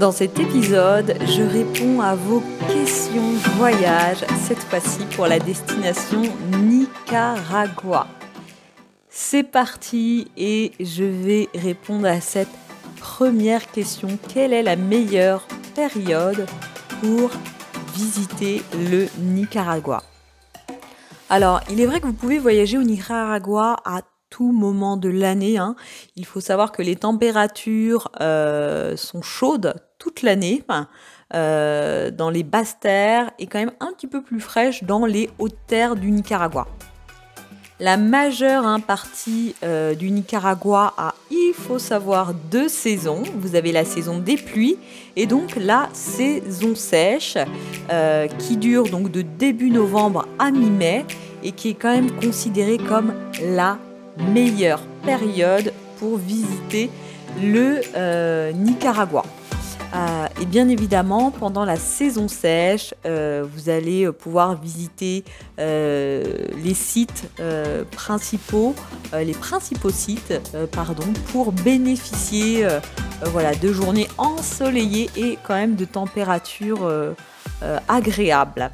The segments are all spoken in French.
Dans cet épisode, je réponds à vos questions voyage, cette fois-ci pour la destination Nicaragua. C'est parti et je vais répondre à cette première question. Quelle est la meilleure période pour visiter le Nicaragua? Alors, il est vrai que vous pouvez voyager au Nicaragua à tout moment de l'année. Hein. Il faut savoir que les températures euh, sont chaudes l'année euh, dans les basses terres et quand même un petit peu plus fraîches dans les hautes terres du Nicaragua. La majeure hein, partie euh, du Nicaragua a, il faut savoir, deux saisons. Vous avez la saison des pluies et donc la saison sèche qui dure donc de début novembre à mi-mai et qui est quand même considérée comme la meilleure période pour visiter le euh, Nicaragua. Euh, et bien évidemment, pendant la saison sèche, euh, vous allez pouvoir visiter les sites principaux, les principaux sites, pardon, pour bénéficier voilà, de journées ensoleillées et quand même de températures agréables.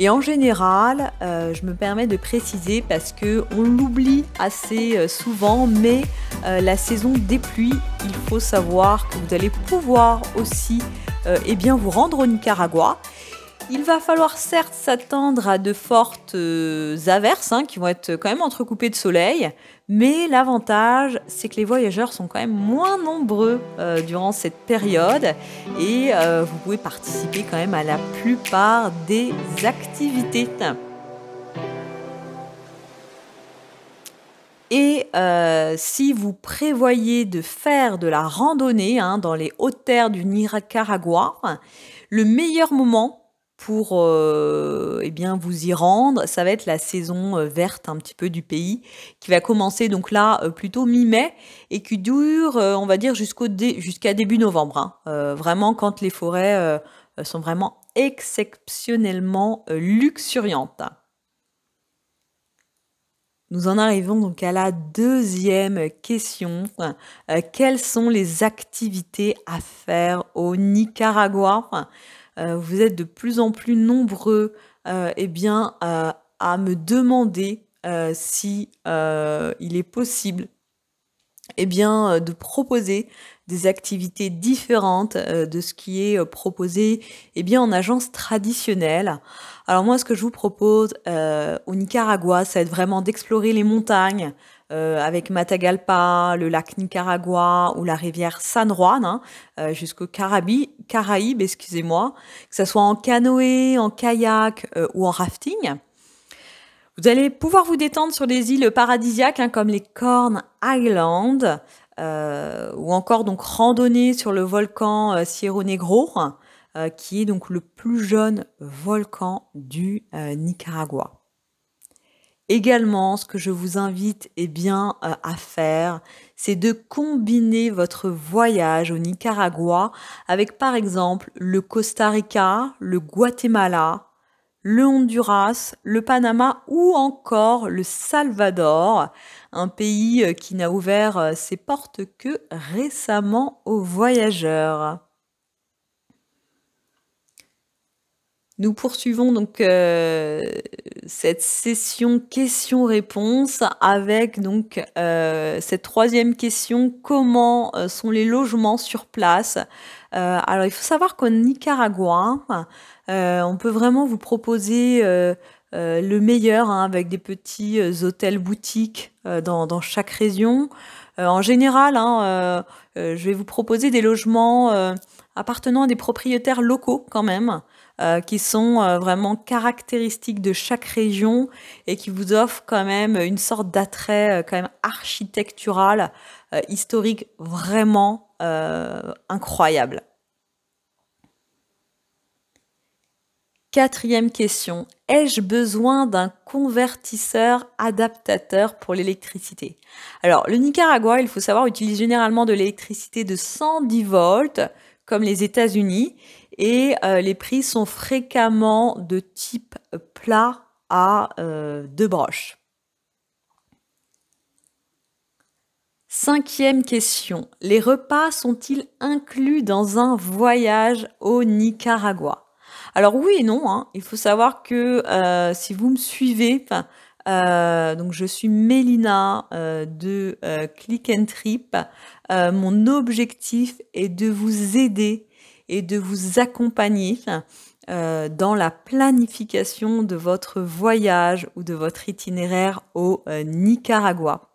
Et en général, euh, je me permets de préciser parce que on l'oublie assez euh, souvent, mais euh, la saison des pluies, il faut savoir que vous allez pouvoir aussi eh bien, vous rendre au Nicaragua. Il va falloir certes s'attendre à de fortes averses hein, qui vont être quand même entrecoupées de soleil, mais l'avantage, c'est que les voyageurs sont quand même moins nombreux euh, durant cette période et euh, vous pouvez participer quand même à la plupart des activités. Et euh, si vous prévoyez de faire de la randonnée hein, dans les hautes terres du Nicaragua, le meilleur moment pour euh, eh bien vous y rendre. Ça va être la saison euh, verte un petit peu du pays qui va commencer donc là euh, plutôt mi-mai et qui dure on va dire jusqu'au jusqu'à début novembre. Hein. vraiment quand les forêts sont vraiment exceptionnellement luxuriantes. Nous en arrivons donc à la deuxième question. quelles sont les activités à faire au Nicaragua? Vous êtes de plus en plus nombreux euh, eh bien, à me demander euh, si il est possible eh bien, de proposer des activités différentes de ce qui est proposé eh bien, en agence traditionnelle. Alors moi, ce que je vous propose au Nicaragua, c'est vraiment d'explorer les montagnes, euh, avec Matagalpa, le lac Nicaragua ou la rivière San Juan, hein, euh, jusqu'aux Caraïbes, excusez-moi, que ce soit en canoë, en kayak euh, ou en rafting. Vous allez pouvoir vous détendre sur des îles paradisiaques hein, comme les Corn Island ou encore donc randonner sur le volcan Sierra Negro, qui est donc le plus jeune volcan du Nicaragua. Également, ce que je vous invite eh bien, euh, à faire, c'est de combiner votre voyage au Nicaragua avec par exemple le Costa Rica, le Guatemala, le Honduras, le Panama ou encore le Salvador, un pays euh, qui n'a ouvert euh, ses portes que récemment aux voyageurs. Nous poursuivons donc euh, cette session questions-réponses avec donc euh, cette troisième question comment euh, sont les logements sur place? Alors il faut savoir qu'au Nicaragua, on peut vraiment vous proposer le meilleur hein, avec des petits hôtels boutiques dans, chaque région. en général, hein, je vais vous proposer des logements appartenant à des propriétaires locaux quand même. Euh, qui sont euh, vraiment caractéristiques de chaque région et qui vous offrent quand même une sorte d'attrait euh, quand même architectural, historique vraiment incroyable. Quatrième question. Ai-je besoin d'un convertisseur adaptateur pour l'électricité? Alors, le Nicaragua, il faut savoir, utilise généralement de l'électricité de 110 volts, comme les États-Unis, et euh, les prix sont fréquemment de type plat à euh, deux broches. Cinquième question. Les repas sont-ils inclus dans un voyage au Nicaragua? Alors oui et non, hein. il faut savoir que euh, si vous me suivez, euh, donc je suis Mélina euh, de Click and Trip. mon objectif est de vous aider et de vous accompagner dans la planification de votre voyage ou de votre itinéraire au Nicaragua.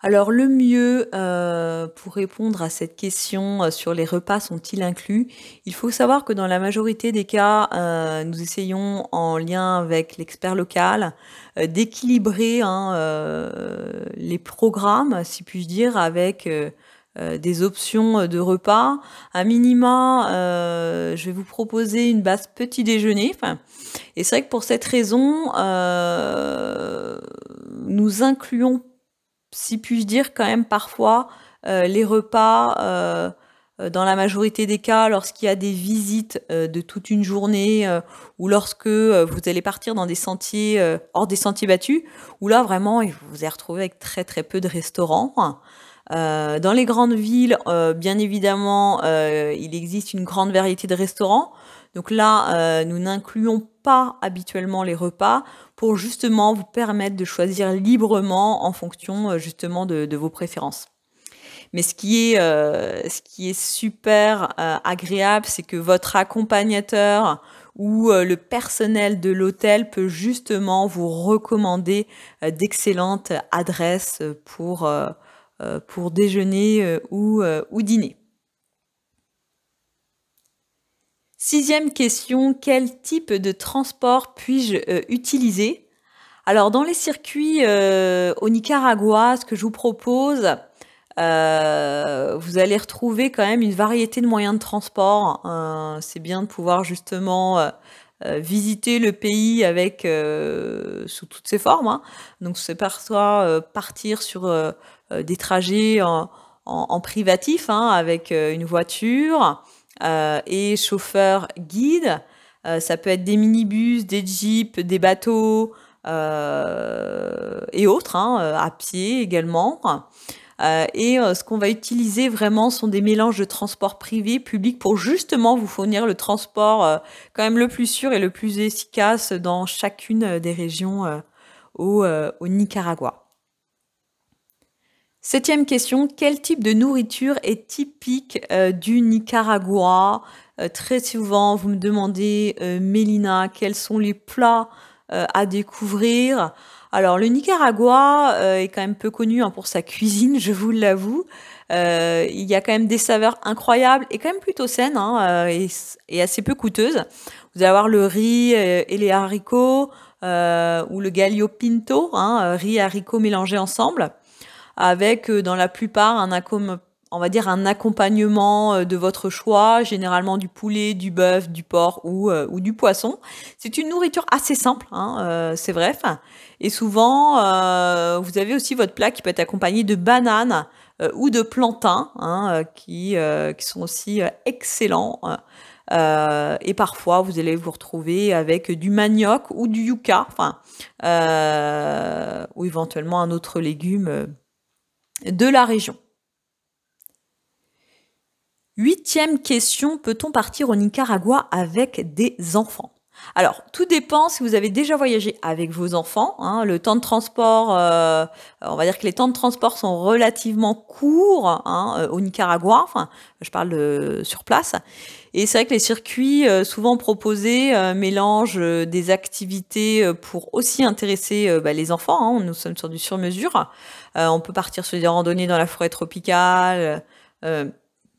Alors le mieux euh, pour répondre à cette question euh, sur les repas sont-ils inclus? Il faut savoir que dans la majorité des cas, euh, nous essayons en lien avec l'expert local d'équilibrer hein, les programmes, si puis-je dire, avec des options de repas. À minima, je vais vous proposer une base petit déjeuner. et c'est vrai que pour cette raison, nous incluons si puis-je dire, quand même parfois euh, les repas, euh, euh, dans la majorité des cas, lorsqu'il y a des visites de toute une journée ou lorsque vous allez partir dans des sentiers hors des sentiers battus, où là vraiment vous vous allez retrouver avec très très peu de restaurants. dans les grandes villes, bien évidemment, il existe une grande variété de restaurants. Donc là, nous n'incluons pas habituellement les repas pour justement vous permettre de choisir librement en fonction euh, justement de, vos préférences. Mais ce qui est, euh, ce qui est super euh, agréable, c'est que votre accompagnateur ou le personnel de l'hôtel peut justement vous recommander d'excellentes adresses pour, pour déjeuner ou, ou dîner. Sixième question, quel type de transport puis-je euh, utiliser? Alors dans les circuits euh, au Nicaragua, ce que je vous propose, euh, vous allez retrouver quand même une variété de moyens de transport. C'est bien de pouvoir justement visiter le pays avec sous toutes ses formes. Hein. Donc c'est parfois partir sur des trajets en, privatif hein, avec une voiture. Euh, et chauffeur guide. Euh, ça peut être des minibus, des jeeps, des bateaux euh, et autres, hein, à pied également. et ce qu'on va utiliser vraiment sont des mélanges de transport privé, public, pour justement vous fournir le transport quand même le plus sûr et le plus efficace dans chacune des régions au, Nicaragua. Septième question, quel type de nourriture est typique euh, du Nicaragua? Euh, Très souvent, vous me demandez, euh, Mélina, quels sont les plats à découvrir? Alors, le Nicaragua est quand même peu connu hein, pour sa cuisine, je vous l'avoue. il y a quand même des saveurs incroyables et quand même plutôt saines hein, et, assez peu coûteuses. Vous allez avoir le riz et les haricots ou le gallo pinto, hein, riz haricots mélangés ensemble avec euh, dans la plupart un on va dire un accompagnement euh, de votre choix, généralement du poulet, du bœuf, du porc ou, euh, ou du poisson. C'est une nourriture assez simple, hein, c'est vrai. Et souvent, vous avez aussi votre plat qui peut être accompagné de bananes ou de plantains, hein, qui, qui sont aussi excellents. et parfois, vous allez vous retrouver avec du manioc ou du yucca, ou éventuellement un autre légume de la région. Huitième question, peut-on partir au Nicaragua avec des enfants? Alors, tout dépend si vous avez déjà voyagé avec vos enfants. Hein. le temps de transport, euh, on va dire que les temps de transport sont relativement courts hein, euh, au Nicaragua. Enfin, je parle de sur place. Et c'est vrai que les circuits euh, souvent proposés mélangent des activités pour aussi intéresser bah, les enfants. Hein. nous sommes sur du sur-mesure. on peut partir sur des randonnées dans la forêt tropicale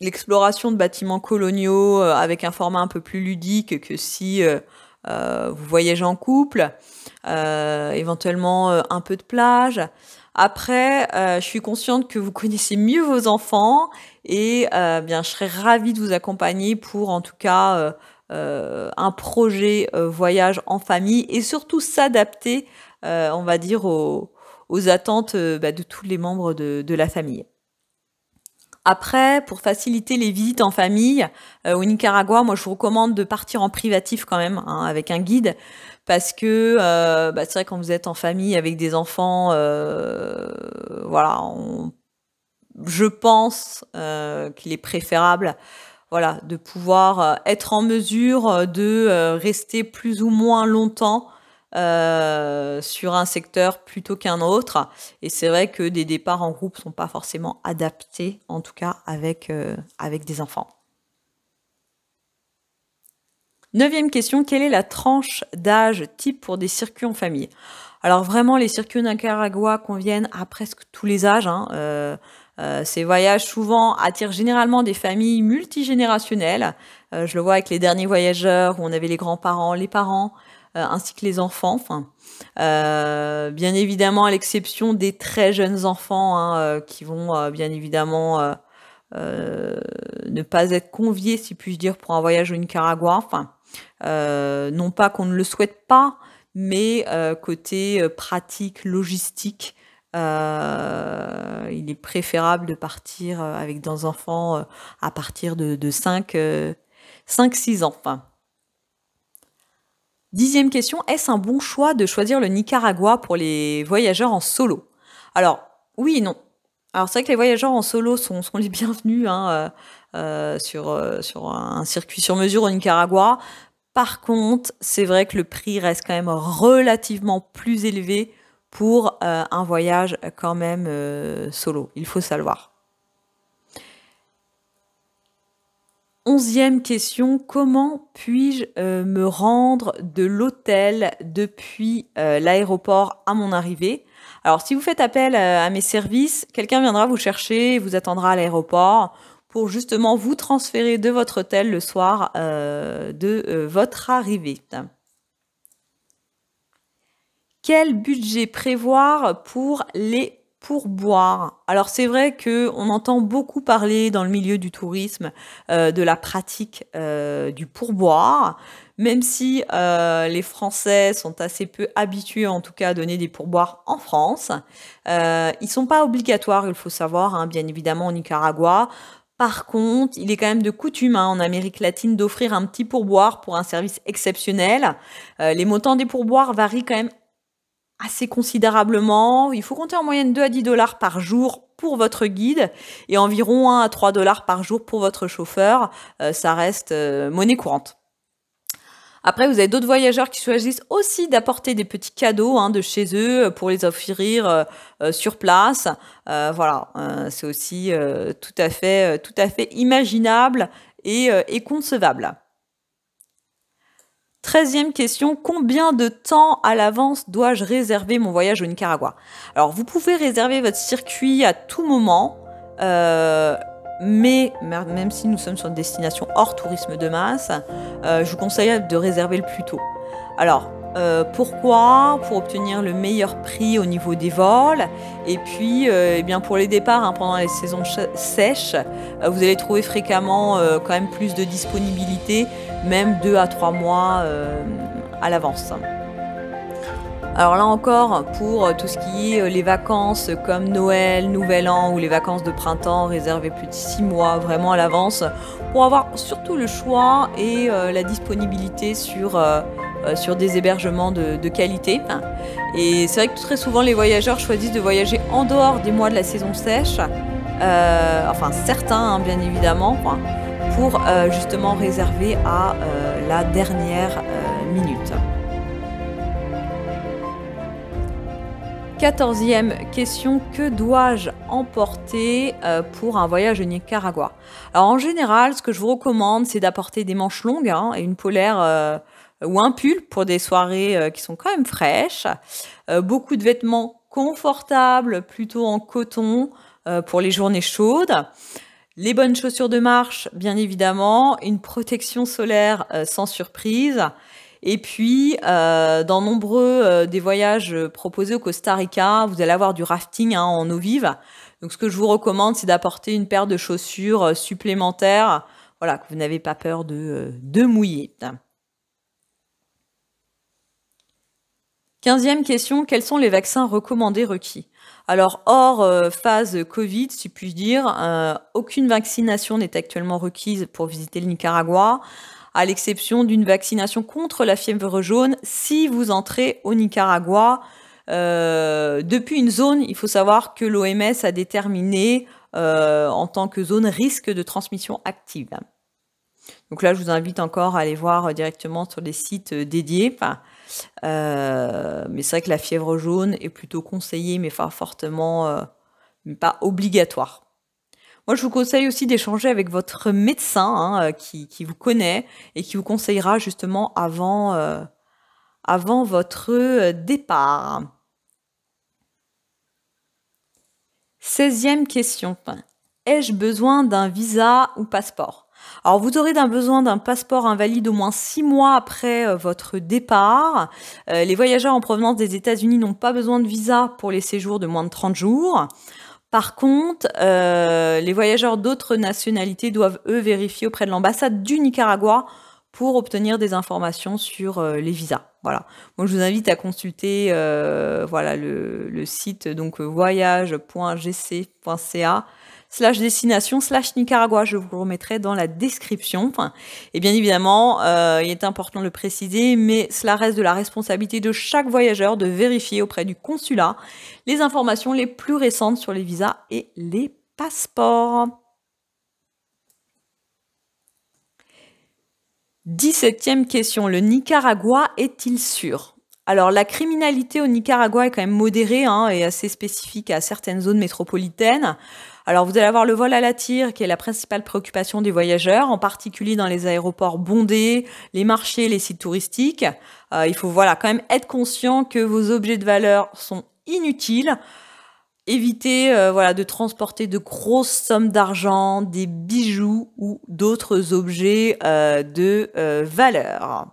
l'exploration de bâtiments coloniaux avec un format un peu plus ludique que si euh, vous voyagez en couple, euh, éventuellement euh, un peu de plage. Après, je suis consciente que vous connaissez mieux vos enfants et bien, je serais ravie de vous accompagner pour, en tout cas, un projet voyage en famille et surtout s'adapter, on va dire, aux, attentes bah, de tous les membres de la famille. Après, pour faciliter les visites en famille euh, au Nicaragua, moi je vous recommande de partir en privatif quand même hein, avec un guide. Parce que euh, bah, c'est vrai quand vous êtes en famille avec des enfants, euh, voilà, je pense qu'il est préférable voilà, de pouvoir être en mesure de rester plus ou moins longtemps euh, sur un secteur plutôt qu'un autre. Et c'est vrai que des départs en groupe sont pas forcément adaptés, en tout cas avec, euh, avec des enfants. Neuvième question, quelle est la tranche d'âge type pour des circuits en famille? Alors vraiment, les circuits Nicaragua conviennent à presque tous les âges. Hein. Euh, ces voyages souvent attirent généralement des familles multigénérationnelles. je le vois avec les derniers voyageurs où on avait les grands-parents, les parents, ainsi que les enfants. Euh, bien évidemment, à l'exception des très jeunes enfants hein, euh, qui vont bien évidemment ne pas être conviés, si puis-je dire, pour un voyage au Nicaragua. Enfin, non pas qu'on ne le souhaite pas, mais côté pratique, logistique, il est préférable de partir avec des enfants à partir de, de 5, 6 ans. Enfin, Dixième question, est-ce un bon choix de choisir le Nicaragua pour les voyageurs en solo? Alors, oui et non. Alors c'est vrai que les voyageurs en solo sont, les bienvenus hein, euh, euh, sur, euh, sur un circuit sur mesure au Nicaragua. Par contre, c'est vrai que le prix reste quand même relativement plus élevé pour un voyage quand même solo. Il faut savoir. Onzième question, comment puis-je euh, me rendre de l'hôtel depuis euh, l'aéroport à mon arrivée? Alors si vous faites appel euh, à mes services, quelqu'un viendra vous chercher et vous attendra à l'aéroport pour justement vous transférer de votre hôtel le soir de votre arrivée. Quel budget prévoir pour les pour boire. Alors c'est vrai que on entend beaucoup parler dans le milieu du tourisme euh, de la pratique euh, du pourboire, même si euh, les Français sont assez peu habitués en tout cas à donner des pourboires en France. ils sont pas obligatoires, il faut savoir, hein, bien évidemment au Nicaragua. Par contre, il est quand même de coutume hein, en Amérique latine d'offrir un petit pourboire pour un service exceptionnel. les montants des pourboires varient quand même assez considérablement. Il faut compter en moyenne 2 à 10 dollars par jour pour votre guide et environ 1 à 3 dollars par jour pour votre chauffeur. Euh, ça reste euh, monnaie courante. Après, vous avez d'autres voyageurs qui choisissent aussi d'apporter des petits cadeaux hein, de chez eux pour les offrir euh, sur place. voilà, c'est aussi tout à fait, tout à fait imaginable et, et concevable. Treizième question, combien de temps à l'avance dois-je réserver mon voyage au Nicaragua? Alors, vous pouvez réserver votre circuit à tout moment, euh, mais même si nous sommes sur une destination hors tourisme de masse, euh, je vous conseille de réserver le plus tôt. Alors, euh, pourquoi? Pour obtenir le meilleur prix au niveau des vols. Et puis, eh bien pour les départs hein, pendant les saisons sèches, vous allez trouver fréquemment quand même plus de disponibilité même deux à trois mois euh, à l'avance. Alors là encore, pour tout ce qui est euh, les vacances comme Noël, Nouvel An ou les vacances de printemps, réservez plus de six mois vraiment à l'avance pour avoir surtout le choix et euh, la disponibilité sur, sur des hébergements de, qualité. Et c'est vrai que très souvent les voyageurs choisissent de voyager en dehors des mois de la saison sèche, enfin certains hein, bien évidemment pour euh, justement réserver à euh, la dernière euh, minute. Quatorzième question, que dois-je emporter pour un voyage au Nicaragua? Alors en général, ce que je vous recommande, c'est d'apporter des manches longues hein, et une polaire ou un pull pour des soirées qui sont quand même fraîches. beaucoup de vêtements confortables, plutôt en coton pour les journées chaudes. Les bonnes chaussures de marche, bien évidemment, une protection solaire euh, sans surprise. Et puis, dans nombreux des voyages proposés au Costa Rica, vous allez avoir du rafting hein, en eau vive. Donc, ce que je vous recommande, c'est d'apporter une paire de chaussures supplémentaires, voilà, que vous n'avez pas peur de, de mouiller. Quinzième question, quels sont les vaccins recommandés requis Alors, hors euh, phase Covid, si puis dire, euh, aucune vaccination n'est actuellement requise pour visiter le Nicaragua, à l'exception d'une vaccination contre la fièvre jaune si vous entrez au Nicaragua euh, depuis une zone, il faut savoir que l'OMS a déterminé en tant que zone risque de transmission active. Donc là, je vous invite encore à aller voir directement sur des sites dédiés. Euh, mais c'est vrai que la fièvre jaune est plutôt conseillée, mais fortement, euh, mais pas obligatoire. Moi, je vous conseille aussi d'échanger avec votre médecin hein, euh, qui, vous connaît et qui vous conseillera justement avant, avant votre départ. 16e question. Ai-je besoin d'un visa ou passeport? Alors vous aurez besoin d'un passeport invalide au moins six mois après euh, votre départ. Euh, les voyageurs en provenance des États-Unis n'ont pas besoin de visa pour les séjours de moins de 30 jours. Par contre, euh, les voyageurs d'autres nationalités doivent, eux, vérifier auprès de l'ambassade du Nicaragua pour obtenir des informations sur les visas. Voilà. Moi, je vous invite à consulter le, le, site donc voyage.gc.ca slash destination slash Nicaragua. Je vous remettrai dans la description. et bien évidemment, euh, il est important de le préciser, mais cela reste de la responsabilité de chaque voyageur de vérifier auprès du consulat les informations les plus récentes sur les visas et les passeports. 17e question. Le Nicaragua est-il sûr? Alors la criminalité au Nicaragua est quand même modérée hein, et assez spécifique à certaines zones métropolitaines. Alors vous allez avoir le vol à la tire qui est la principale préoccupation des voyageurs, en particulier dans les aéroports bondés, les marchés, les sites touristiques. Euh, il faut voilà quand même être conscient que vos objets de valeur sont inutiles. Évitez euh, voilà de transporter de grosses sommes d'argent, des bijoux ou d'autres objets euh, de valeur.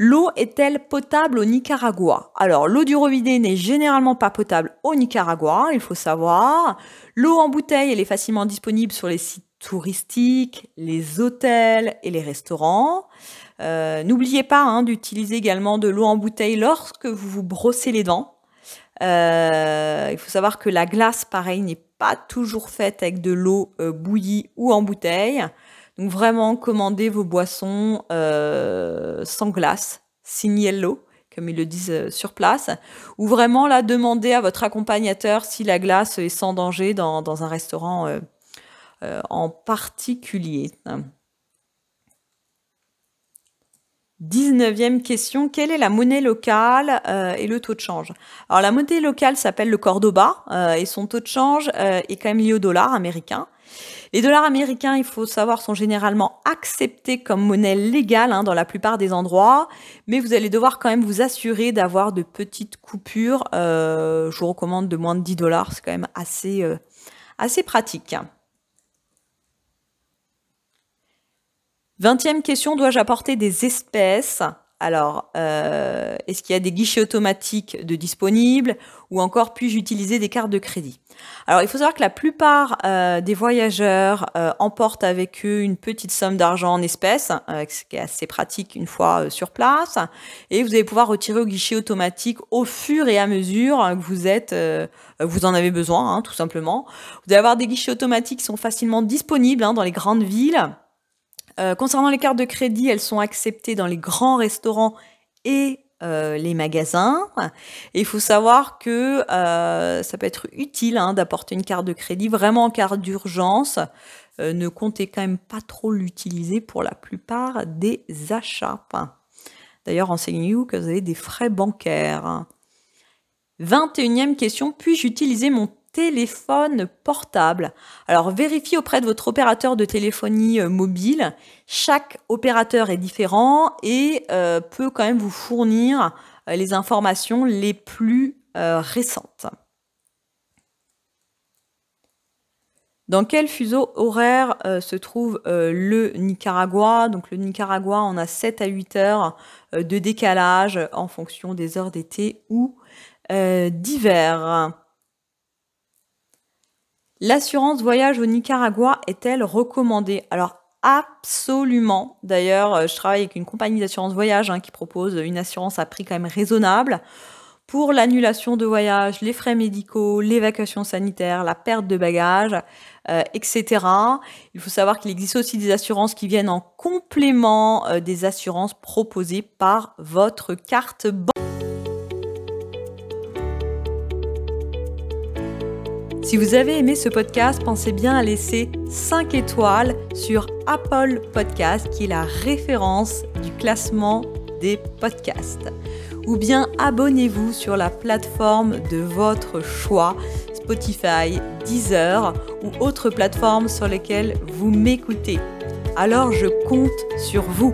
L'eau est-elle potable au Nicaragua? Alors, l'eau du robinet n'est généralement pas potable au Nicaragua, il faut savoir. L'eau en bouteille, elle est facilement disponible sur les sites touristiques, les hôtels et les restaurants. Euh, n'oubliez pas hein, d'utiliser également de l'eau en bouteille lorsque vous vous brossez les dents. Euh, il faut savoir que la glace, pareil, n'est pas toujours faite avec de l'eau euh, bouillie ou en bouteille. Donc vraiment, commandez vos boissons euh, sans glace, signello, comme ils le disent euh, sur place, ou vraiment là, demandez à votre accompagnateur si la glace est sans danger dans, un restaurant euh, en particulier. 19e question, quelle est la monnaie locale et le taux de change? Alors la monnaie locale s'appelle le Cordoba et son taux de change est quand même lié au dollar américain. Les dollars américains, il faut savoir, sont généralement acceptés comme monnaie légale hein, dans la plupart des endroits, mais vous allez devoir quand même vous assurer d'avoir de petites coupures. Euh, je vous recommande de moins de 10 dollars, c'est quand même assez, euh, assez pratique. Vingtième question, dois-je apporter des espèces? Alors, euh, est-ce qu'il y a des guichets automatiques de disponibles ou encore puis-je utiliser des cartes de crédit? Alors, il faut savoir que la plupart euh, des voyageurs euh, emportent avec eux une petite somme d'argent en espèces, ce qui est assez pratique une fois sur place, et vous allez pouvoir retirer au guichet automatique au fur et à mesure que vous êtes, vous en avez besoin, hein, tout simplement. Vous allez avoir des guichets automatiques qui sont facilement disponibles hein, dans les grandes villes. Euh, concernant les cartes de crédit, elles sont acceptées dans les grands restaurants et euh, les magasins. Il faut savoir que euh, ça peut être utile hein, d'apporter une carte de crédit vraiment en cas d'urgence. ne comptez quand même pas trop l'utiliser pour la plupart des achats. D'ailleurs, renseignez-vous que vous avez des frais bancaires. 21e question, puis-je utiliser mon téléphone portable. Alors vérifiez auprès de votre opérateur de téléphonie euh, mobile. Chaque opérateur est différent et euh, peut quand même vous fournir euh, les informations les plus récentes. Dans quel fuseau horaire se trouve le Nicaragua? Donc le Nicaragua, on a 7 à 8 heures de décalage en fonction des heures d'été ou d'hiver. L'assurance voyage au Nicaragua est-elle recommandée? Alors absolument. D'ailleurs, je travaille avec une compagnie d'assurance voyage hein, qui propose une assurance à prix quand même raisonnable pour l'annulation de voyage, les frais médicaux, l'évacuation sanitaire, la perte de bagages, euh, etc. Il faut savoir qu'il existe aussi des assurances qui viennent en complément euh, des assurances proposées par votre carte bancaire. Si vous avez aimé ce podcast, pensez bien à laisser 5 étoiles sur Apple Podcast, qui est la référence du classement des podcasts. Ou bien abonnez-vous sur la plateforme de votre choix Spotify, Deezer ou autres plateformes sur lesquelles vous m'écoutez. Alors je compte sur vous.